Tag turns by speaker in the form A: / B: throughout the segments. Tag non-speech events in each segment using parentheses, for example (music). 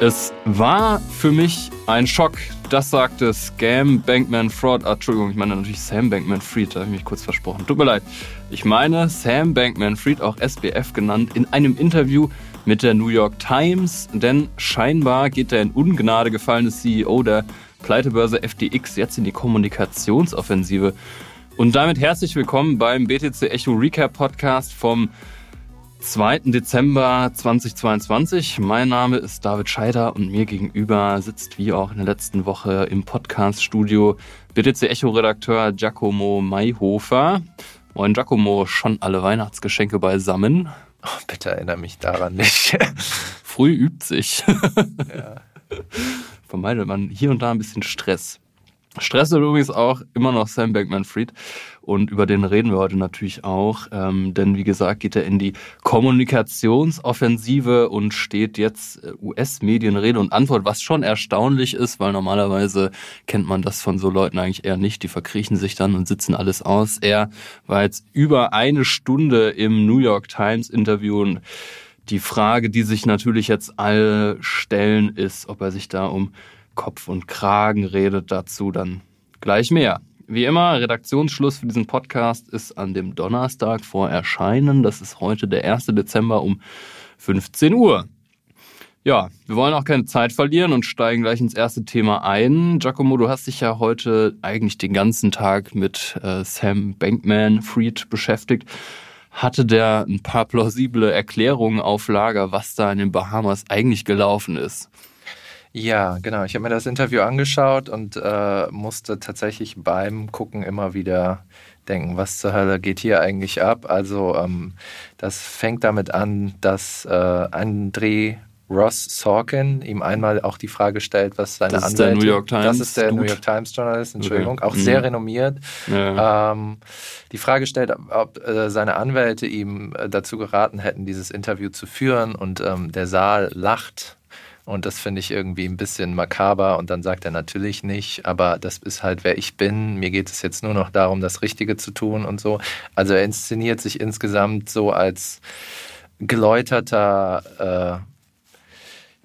A: Es war für mich ein Schock. Das sagte Scam Bankman Fraud. Ah, Entschuldigung, ich meine natürlich Sam Bankman Fried, da habe ich mich kurz versprochen. Tut mir leid. Ich meine Sam Bankman Fried, auch SBF genannt, in einem Interview mit der New York Times. Denn scheinbar geht der in Ungnade gefallene CEO der Pleitebörse FTX jetzt in die Kommunikationsoffensive. Und damit herzlich willkommen beim BTC Echo Recap Podcast vom 2. Dezember 2022. Mein Name ist David Scheider und mir gegenüber sitzt wie auch in der letzten Woche im Podcast-Studio BTC Echo-Redakteur Giacomo Mayhofer. Moin Giacomo, schon alle Weihnachtsgeschenke beisammen?
B: Oh, bitte erinnere mich daran nicht. (laughs)
A: Früh übt sich. (laughs) ja. Vermeidet man hier und da ein bisschen Stress. Stress ist übrigens auch immer noch Sam Bankman-Fried und über den reden wir heute natürlich auch, ähm, denn wie gesagt geht er in die Kommunikationsoffensive und steht jetzt äh, US-Medien Rede und Antwort, was schon erstaunlich ist, weil normalerweise kennt man das von so Leuten eigentlich eher nicht, die verkriechen sich dann und sitzen alles aus. Er war jetzt über eine Stunde im New York Times Interview und die Frage, die sich natürlich jetzt alle stellen, ist, ob er sich da um Kopf und Kragen redet dazu dann gleich mehr. Wie immer, Redaktionsschluss für diesen Podcast ist an dem Donnerstag vor Erscheinen. Das ist heute der 1. Dezember um 15 Uhr. Ja, wir wollen auch keine Zeit verlieren und steigen gleich ins erste Thema ein. Giacomo, du hast dich ja heute eigentlich den ganzen Tag mit äh, Sam Bankman Fried beschäftigt. Hatte der ein paar plausible Erklärungen auf Lager, was da in den Bahamas eigentlich gelaufen ist?
B: Ja, genau. Ich habe mir das Interview angeschaut und äh, musste tatsächlich beim Gucken immer wieder denken, was zur Hölle geht hier eigentlich ab? Also ähm, das fängt damit an, dass äh, André Ross Sorkin ihm einmal auch die Frage stellt, was seine das Anwälte...
A: Ist der New York Times
B: das ist der Dude. New York Times Journalist, Entschuldigung, okay. auch mhm. sehr renommiert. Ja. Ähm, die Frage stellt, ob äh, seine Anwälte ihm äh, dazu geraten hätten, dieses Interview zu führen und ähm, der Saal lacht und das finde ich irgendwie ein bisschen makaber. Und dann sagt er natürlich nicht, aber das ist halt, wer ich bin. Mir geht es jetzt nur noch darum, das Richtige zu tun und so. Also er inszeniert sich insgesamt so als geläuterter äh,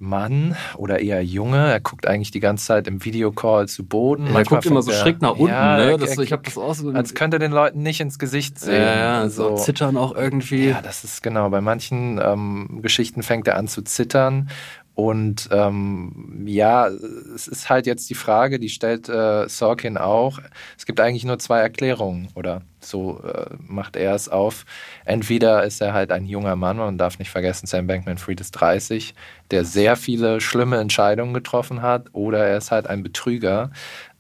B: Mann oder eher Junge. Er guckt eigentlich die ganze Zeit im Videocall zu Boden.
A: Er guckt immer so er, schräg nach unten. Ja, ne? das, ich habe das
B: auch so als könnte er den Leuten nicht ins Gesicht sehen.
A: Ja, ja so. so zittern auch irgendwie.
B: Ja, das ist genau. Bei manchen ähm, Geschichten fängt er an zu zittern und ähm, ja, es ist halt jetzt die Frage, die stellt äh, Sorkin auch. Es gibt eigentlich nur zwei Erklärungen oder so äh, macht er es auf. Entweder ist er halt ein junger Mann, man darf nicht vergessen, Sam Bankman-Fried ist 30, der sehr viele schlimme Entscheidungen getroffen hat, oder er ist halt ein Betrüger.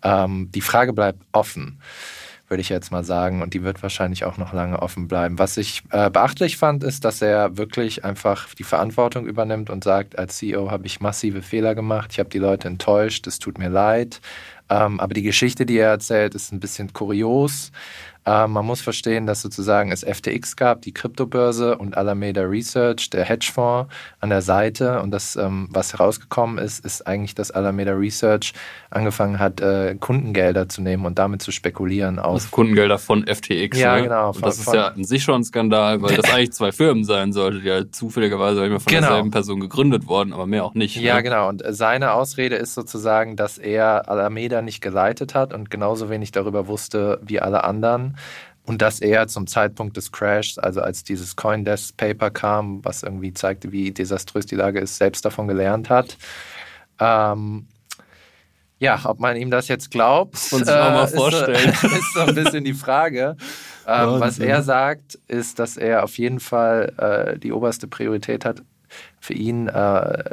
B: Ähm, die Frage bleibt offen würde ich jetzt mal sagen. Und die wird wahrscheinlich auch noch lange offen bleiben. Was ich äh, beachtlich fand, ist, dass er wirklich einfach die Verantwortung übernimmt und sagt, als CEO habe ich massive Fehler gemacht, ich habe die Leute enttäuscht, es tut mir leid. Ähm, aber die Geschichte, die er erzählt, ist ein bisschen kurios. Ähm, man muss verstehen, dass sozusagen es FTX gab, die Kryptobörse und Alameda Research, der Hedgefonds an der Seite. Und das, ähm, was herausgekommen ist, ist eigentlich, dass Alameda Research angefangen hat, äh, Kundengelder zu nehmen und damit zu spekulieren. Auf
A: also Kundengelder von FTX.
B: Ja, ne? genau.
A: Von, das ist ja an sich schon ein Skandal, weil das (laughs) eigentlich zwei Firmen sein sollte, die ja zufälligerweise immer von genau. derselben Person gegründet worden, aber mehr auch nicht.
B: Ja, ne? genau. Und seine Ausrede ist sozusagen, dass er Alameda nicht geleitet hat und genauso wenig darüber wusste wie alle anderen und dass er zum Zeitpunkt des Crashs, also als dieses Coindesk Paper kam, was irgendwie zeigte, wie desaströs die Lage ist, selbst davon gelernt hat. Ähm, ja, ob man ihm das jetzt glaubt,
A: uns äh, mal vorstellen.
B: Ist, (laughs) ist so ein bisschen die Frage. Ähm, was er sagt, ist, dass er auf jeden Fall äh, die oberste Priorität hat, für ihn äh,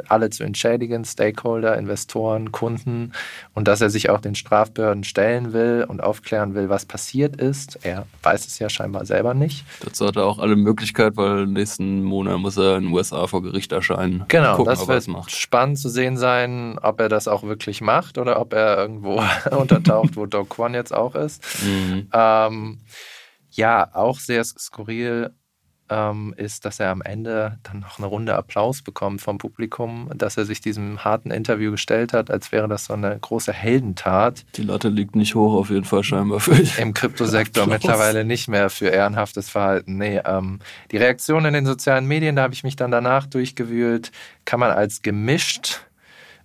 B: alle zu entschädigen, Stakeholder, Investoren, Kunden und dass er sich auch den Strafbehörden stellen will und aufklären will, was passiert ist. Er weiß es ja scheinbar selber nicht.
A: Dazu hat er auch alle Möglichkeit, weil nächsten Monat muss er in den USA vor Gericht erscheinen.
B: Genau, gucken, das wird spannend zu sehen sein, ob er das auch wirklich macht oder ob er irgendwo (laughs) untertaucht, wo Doc Kwon jetzt auch ist. Mhm. Ähm, ja, auch sehr skurril ähm, ist, dass er am Ende dann noch eine Runde Applaus bekommt vom Publikum, dass er sich diesem harten Interview gestellt hat, als wäre das so eine große Heldentat.
A: Die Latte liegt nicht hoch auf jeden Fall scheinbar für
B: Im Kryptosektor (laughs) mittlerweile nicht mehr für ehrenhaftes Verhalten. Nee, ähm, die Reaktion in den sozialen Medien, da habe ich mich dann danach durchgewühlt, kann man als gemischt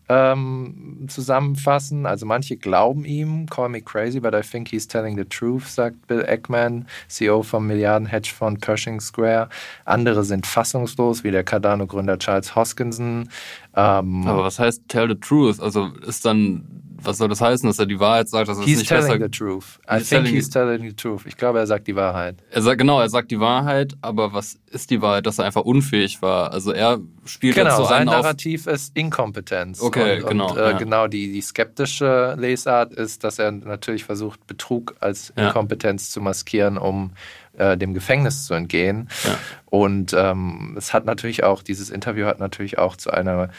B: ähm, zusammenfassen. Also manche glauben ihm, call me crazy, but I think he's telling the truth, sagt Bill Eckman, CEO vom Milliarden-Hedgefonds Pershing Square. Andere sind fassungslos, wie der Cardano-Gründer Charles Hoskinson.
A: Ähm, Aber was heißt tell the truth? Also ist dann was soll das heißen, dass er die Wahrheit sagt? Dass
B: he's
A: nicht
B: telling
A: besser
B: the truth. I think he's telling the truth. Ich glaube, er sagt die Wahrheit.
A: Er sagt genau, er sagt die Wahrheit, aber was ist die Wahrheit? Dass er einfach unfähig war. Also er spielt
B: genau,
A: jetzt so
B: sein
A: einen
B: Narrativ ist Inkompetenz.
A: Okay,
B: und,
A: genau.
B: Und, äh,
A: ja.
B: genau die, die skeptische Lesart ist, dass er natürlich versucht, Betrug als
A: Ja.
B: Inkompetenz zu maskieren, um äh, dem Gefängnis zu entgehen.
A: Ja.
B: Und ähm, es hat natürlich auch, dieses Interview hat natürlich auch zu einer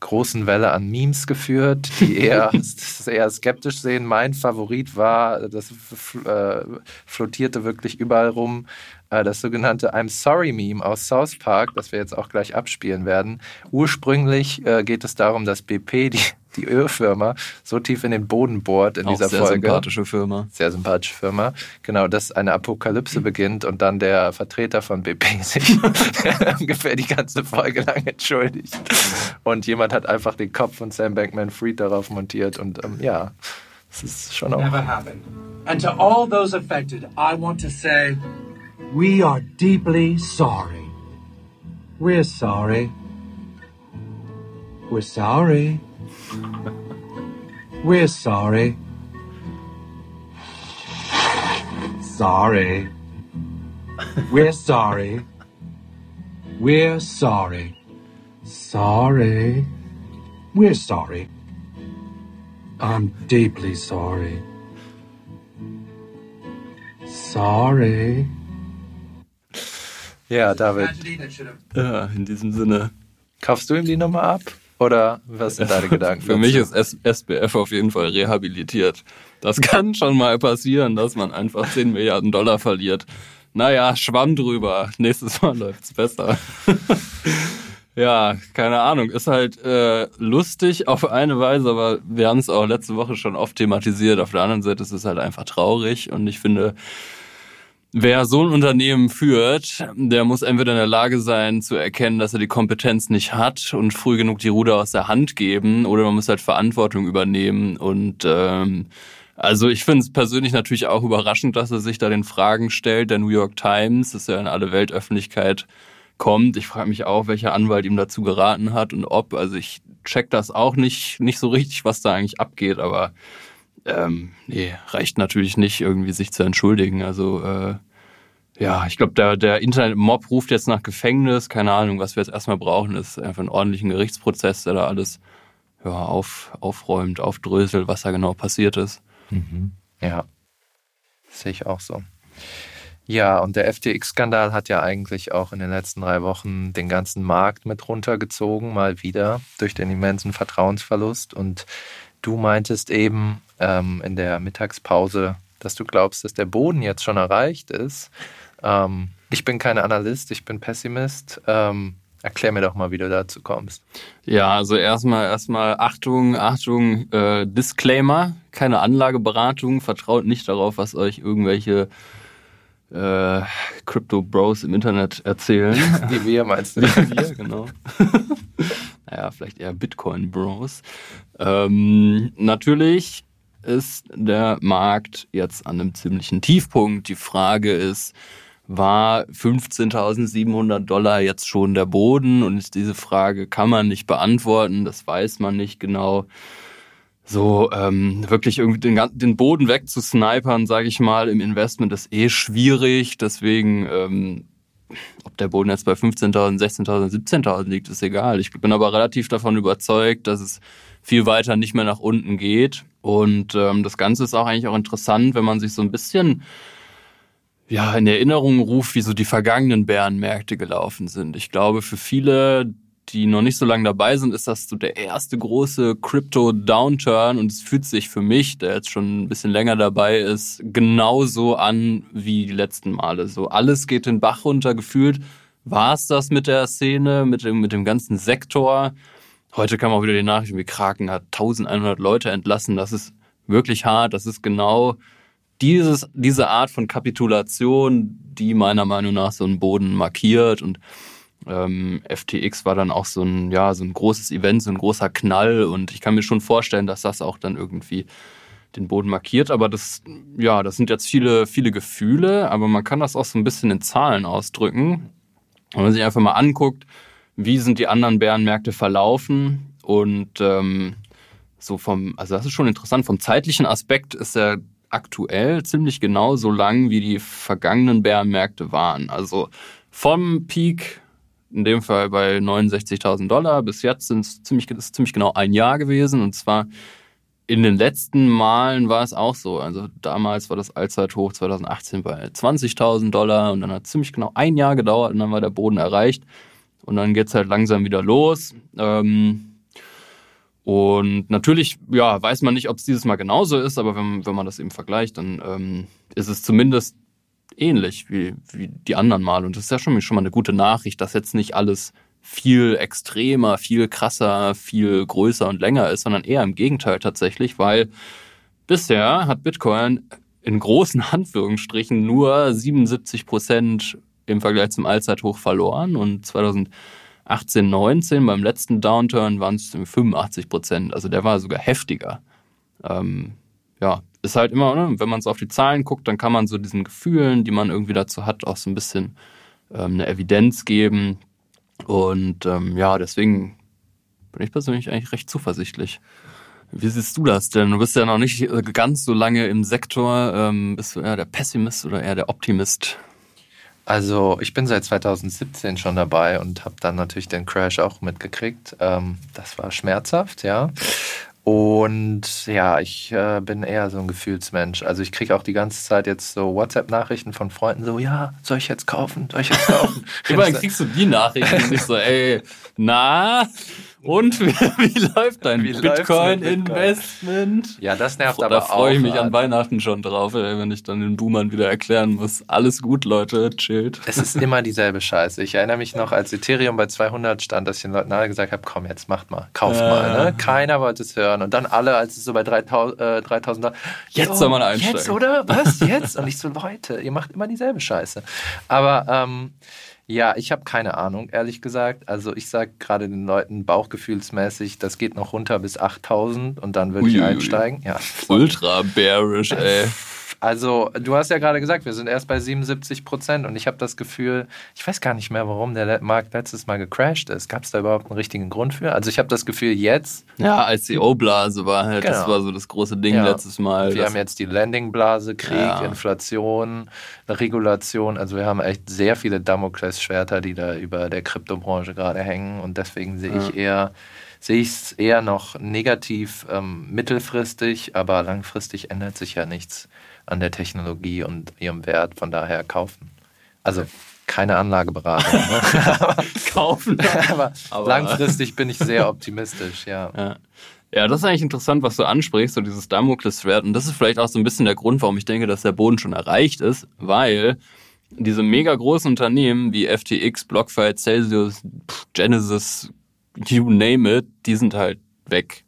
B: großen Welle an Memes geführt, die eher, (laughs) eher skeptisch sehen. Mein Favorit war, das äh, flottierte wirklich überall rum, äh, das sogenannte I'm Sorry Meme aus South Park, das wir jetzt auch gleich abspielen werden. Ursprünglich äh, geht es darum, dass BP, die, die Ölfirma, so tief in den Boden bohrt in
A: Auch
B: dieser
A: sehr
B: Folge.
A: sympathische Firma.
B: Sehr sympathische Firma. Genau, dass eine Apokalypse beginnt und dann der Vertreter von BP (laughs) sich (laughs) ungefähr die ganze Folge lang entschuldigt. Und jemand hat einfach den Kopf von Sam Bankman-Fried darauf montiert und ähm, ja, es ist schon auch.
C: never happened. And to all those affected, I want to say we are deeply sorry. We're sorry. We're sorry. We're sorry. Sorry. We're sorry. We're sorry. Sorry. We're sorry. I'm deeply sorry. Sorry.
B: Ja, David,
A: Ja, in diesem Sinne.
B: kaufst du ihm die Nummer ab? Oder was sind deine Gedanken?
A: Für mich ist SBF auf jeden Fall rehabilitiert. Das kann schon mal passieren, dass man einfach 10 Milliarden Dollar verliert. Naja, schwamm drüber. Nächstes Mal läuft's besser. (laughs) ja, keine Ahnung. Ist halt äh, lustig auf eine Weise, aber wir haben es auch letzte Woche schon oft thematisiert. Auf der anderen Seite ist es halt einfach traurig und ich finde, Wer so ein Unternehmen führt, der muss entweder in der Lage sein zu erkennen, dass er die Kompetenz nicht hat und früh genug die Ruder aus der Hand geben, oder man muss halt Verantwortung übernehmen. Und ähm, also ich finde es persönlich natürlich auch überraschend, dass er sich da den Fragen stellt. Der New York Times, das ja in alle Weltöffentlichkeit kommt. Ich frage mich auch, welcher Anwalt ihm dazu geraten hat und ob. Also ich check das auch nicht, nicht so richtig, was da eigentlich abgeht, aber ähm, nee, reicht natürlich nicht, irgendwie sich zu entschuldigen. Also äh, ja, ich glaube, der, der Internet-Mob ruft jetzt nach Gefängnis. Keine Ahnung, was wir jetzt erstmal brauchen, ist einfach einen ordentlichen Gerichtsprozess, der da alles ja, auf, aufräumt, aufdröselt, was da genau passiert ist.
B: Ja, sehe ich auch so. Ja, und der FTX-Skandal hat ja eigentlich auch in den letzten drei Wochen den ganzen Markt mit runtergezogen, mal wieder durch den immensen Vertrauensverlust. Und du meintest eben ähm, in der Mittagspause, dass du glaubst, dass der Boden jetzt schon erreicht ist. Ähm, ich bin kein Analyst, ich bin Pessimist. Ähm, erklär mir doch mal, wie du dazu kommst.
A: Ja, also erstmal erstmal Achtung, Achtung, äh, Disclaimer, keine Anlageberatung, vertraut nicht darauf, was euch irgendwelche äh, Crypto Bros im Internet erzählen. (laughs)
B: Wie wir meinst du? (laughs)
A: wir, genau. (laughs) naja, vielleicht eher Bitcoin Bros. Ähm, natürlich ist der Markt jetzt an einem ziemlichen Tiefpunkt. Die Frage ist, war 15.700 Dollar jetzt schon der Boden? Und diese Frage kann man nicht beantworten, das weiß man nicht genau. So ähm, wirklich irgendwie den, den Boden wegzusnipern, sage ich mal, im Investment ist eh schwierig. Deswegen, ähm, ob der Boden jetzt bei 15.000, 16.000, 17.000 liegt, ist egal. Ich bin aber relativ davon überzeugt, dass es viel weiter nicht mehr nach unten geht. Und ähm, das Ganze ist auch eigentlich auch interessant, wenn man sich so ein bisschen ja, in Erinnerung ruft, wie so die vergangenen Bärenmärkte gelaufen sind. Ich glaube, für viele, die noch nicht so lange dabei sind, ist das so der erste große Crypto-Downturn und es fühlt sich für mich, der jetzt schon ein bisschen länger dabei ist, genauso an wie die letzten Male. So alles geht den Bach runter, gefühlt war es das mit der Szene, mit dem, mit dem ganzen Sektor. Heute kam auch wieder die Nachricht, wie Kraken hat 1100 Leute entlassen. Das ist wirklich hart. Das ist genau dieses, diese Art von Kapitulation, die meiner Meinung nach so einen Boden markiert. Und Ähm, FTX war dann auch so ein, ja, so ein großes Event, so ein großer Knall und ich kann mir schon vorstellen, dass das auch dann irgendwie den Boden markiert. Aber das, ja, das sind jetzt viele, viele Gefühle, aber man kann das auch so ein bisschen in Zahlen ausdrücken. Wenn man sich einfach mal anguckt, wie sind die anderen Bärenmärkte verlaufen und ähm, so vom, also das ist schon interessant, vom zeitlichen Aspekt ist er aktuell ziemlich genau so lang, wie die vergangenen Bärenmärkte waren. Also vom Peak, in dem Fall bei 69.000 Dollar, bis jetzt sind es ziemlich, ziemlich genau ein Jahr gewesen und zwar in den letzten Malen war es auch so. Also damals war das Allzeithoch 2018 bei 20.000 Dollar und dann hat ziemlich genau ein Jahr gedauert und dann war der Boden erreicht. Und dann geht's halt langsam wieder los. Ähm, und natürlich, ja, weiß man nicht, ob es dieses Mal genauso ist, aber wenn, wenn man das eben vergleicht, dann ähm, ist es zumindest ähnlich wie, wie die anderen Mal. Und das ist ja schon, schon mal eine gute Nachricht, dass jetzt nicht alles viel extremer, viel krasser, viel größer und länger ist, sondern eher im Gegenteil tatsächlich, weil bisher hat Bitcoin in großen (laughs) Anführungsstrichen nur 77 Prozent im Vergleich zum Allzeithoch verloren und 2018, 19 beim letzten Downturn waren es 85 Prozent. Also der war sogar heftiger. Ähm, ja, ist halt immer, ne, wenn man so auf die Zahlen guckt, dann kann man so diesen Gefühlen, die man irgendwie dazu hat, auch so ein bisschen ähm, eine Evidenz geben. Und ähm, ja, deswegen bin ich persönlich eigentlich recht zuversichtlich. Wie siehst du das denn? Du bist ja noch nicht äh, ganz so lange im Sektor. Ähm, bist du eher der Pessimist oder eher der Optimist?
B: Also ich bin seit 2017 schon dabei und habe dann natürlich den Crash auch mitgekriegt. Ähm, das war schmerzhaft, ja. Und ja, ich äh, bin eher so ein Gefühlsmensch. Also ich kriege auch die ganze Zeit jetzt so WhatsApp-Nachrichten von Freunden, so, ja, soll ich jetzt kaufen? Soll ich jetzt kaufen? (laughs)
A: Immerhin kriegst du die Nachrichten und nicht so, ey, na, und wie, wie läuft dein Bitcoin-Investment?
B: Ja, das nervt
A: da
B: aber
A: auch. Da freue ich mich an Weihnachten schon drauf, ey, wenn ich dann den Boomern wieder erklären muss. Alles gut, Leute, chillt.
B: Es ist immer dieselbe Scheiße. Ich erinnere mich noch, als Ethereum bei 200 stand, dass ich den Leuten alle gesagt habe, komm, jetzt macht mal, kauft
A: Ja.
B: mal. Ne? Keiner wollte es hören. Und dann alle, als es so bei 3000, äh, 3000 war,
A: Jetzt
B: "Jo,
A: soll man einsteigen."
B: Jetzt, oder? Was? Jetzt? Und ich so, Leute, ihr macht immer dieselbe Scheiße. Aber ähm, ja, ich habe keine Ahnung, ehrlich gesagt. Also ich sage gerade den Leuten bauchgefühlsmäßig, das geht noch runter bis 8000 und dann würde ich einsteigen. Ja, (laughs)
A: Ultra bearish, ey. (laughs)
B: also, du hast ja gerade gesagt, wir sind erst bei 77 Prozent und ich habe das Gefühl, ich weiß gar nicht mehr, warum der Markt letztes Mal gecrashed ist. Gab es da überhaupt einen richtigen Grund für? Also, ich habe das Gefühl, jetzt,
A: Ja, ICO-Blase war halt, das
B: Genau.
A: war so das große Ding
B: Ja.
A: letztes Mal.
B: wir
A: Das-
B: haben jetzt die Landingblase, Krieg,
A: Ja.
B: Inflation, Regulation. Also, wir haben echt sehr viele Damoklesschwerter, die da über der Kryptobranche gerade hängen und deswegen sehe ich eher. Sehe ich es eher noch negativ ähm, mittelfristig, aber langfristig ändert sich ja nichts an der Technologie und ihrem Wert. Von daher kaufen. Also keine Anlageberatung. (laughs) Ne? (laughs)
A: kaufen. (laughs)
B: aber,
A: Aber-
B: langfristig bin ich sehr optimistisch, ja.
A: Ja. Ja, das ist eigentlich interessant, was du ansprichst, so dieses Damoklesschwert. Und das ist vielleicht auch so ein bisschen der Grund, warum ich denke, dass der Boden schon erreicht ist, weil diese mega großen Unternehmen wie FTX, BlockFi, Celsius, Genesis, you name it, die sind halt weg.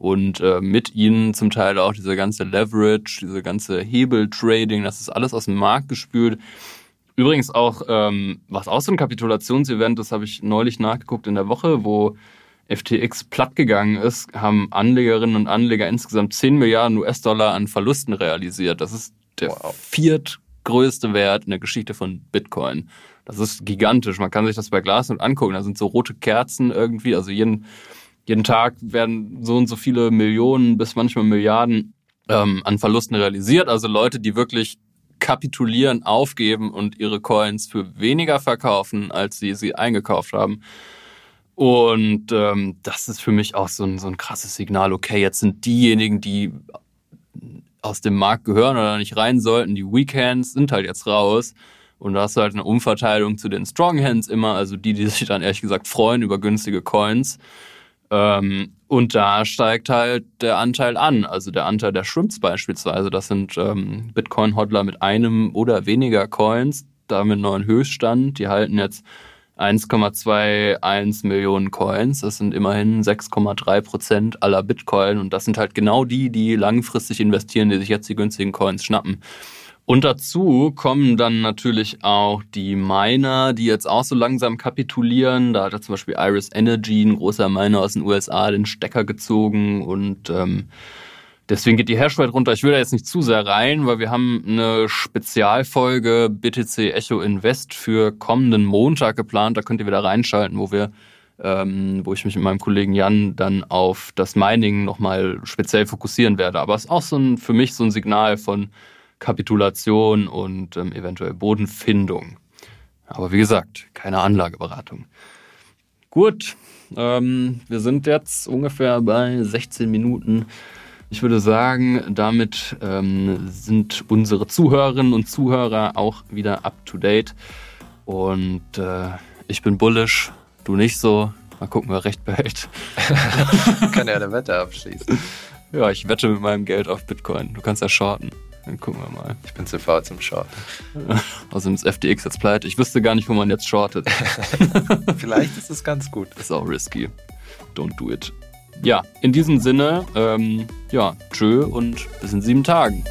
A: Und äh, mit ihnen zum Teil auch diese ganze Leverage, diese ganze Hebeltrading, das ist alles aus dem Markt gespült. Übrigens auch, ähm, was auch so ein Kapitulationsevent, das habe ich neulich nachgeguckt in der Woche, wo FTX platt gegangen ist, haben Anlegerinnen und Anleger insgesamt 10 Milliarden US-Dollar an Verlusten realisiert. Das ist der
B: Wow.
A: viertgrößte Wert in der Geschichte von Bitcoin. Das ist gigantisch. Man kann sich das bei Glasnode angucken. Da sind so rote Kerzen irgendwie. Also jeden, jeden Tag werden so und so viele Millionen bis manchmal Milliarden ähm, an Verlusten realisiert. Also Leute, die wirklich kapitulieren, aufgeben und ihre Coins für weniger verkaufen, als sie sie eingekauft haben. Und ähm, das ist für mich auch so ein, so ein krasses Signal. Okay, jetzt sind diejenigen, die aus dem Markt gehören oder nicht rein sollten, die Weekends sind halt jetzt raus. Und da hast du halt eine Umverteilung zu den Stronghands immer, also die, die sich dann ehrlich gesagt freuen über günstige Coins. Ähm, und da steigt halt der Anteil an, also der Anteil der Shrimps beispielsweise. Das sind ähm, Bitcoin-Hodler mit einem oder weniger Coins, damit einen neuen Höchststand. Die halten jetzt 1,21 Millionen Coins. Das sind immerhin 6,3 Prozent aller Bitcoin. Und das sind halt genau die, die langfristig investieren, die sich jetzt die günstigen Coins schnappen. Und dazu kommen dann natürlich auch die Miner, die jetzt auch so langsam kapitulieren. Da hat ja zum Beispiel Iris Energy, ein großer Miner aus den USA, den Stecker gezogen und ähm, deswegen geht die Hashrate runter. Ich will da jetzt nicht zu sehr rein, weil wir haben eine Spezialfolge BTC Echo Invest für kommenden Montag geplant. Da könnt ihr wieder reinschalten, wo wir ähm, wo ich mich mit meinem Kollegen Jan dann auf das Mining nochmal speziell fokussieren werde. Aber es ist auch so ein, für mich so ein Signal von Kapitulation und ähm, eventuell Bodenfindung. Aber wie gesagt, keine Anlageberatung. Gut, ähm, wir sind jetzt ungefähr bei 16 Minuten. Ich würde sagen, damit ähm, sind unsere Zuhörerinnen und Zuhörer auch wieder up to date. Und äh, ich bin bullish, du nicht so. Mal gucken, wer recht behält. (laughs)
B: Kann ja eine Wette abschließen.
A: Ja, ich wette mit meinem Geld auf Bitcoin. Du kannst ja shorten. Dann gucken wir mal.
B: Ich bin zu faul zum Shorten. (laughs)
A: Außerdem ist FTX jetzt pleite. Ich wüsste gar nicht, wo man jetzt shortet. (laughs)
B: Vielleicht ist es ganz gut.
A: Ist auch risky. Don't do it. Ja, in diesem Sinne, ähm, ja, tschö und bis in sieben Tagen.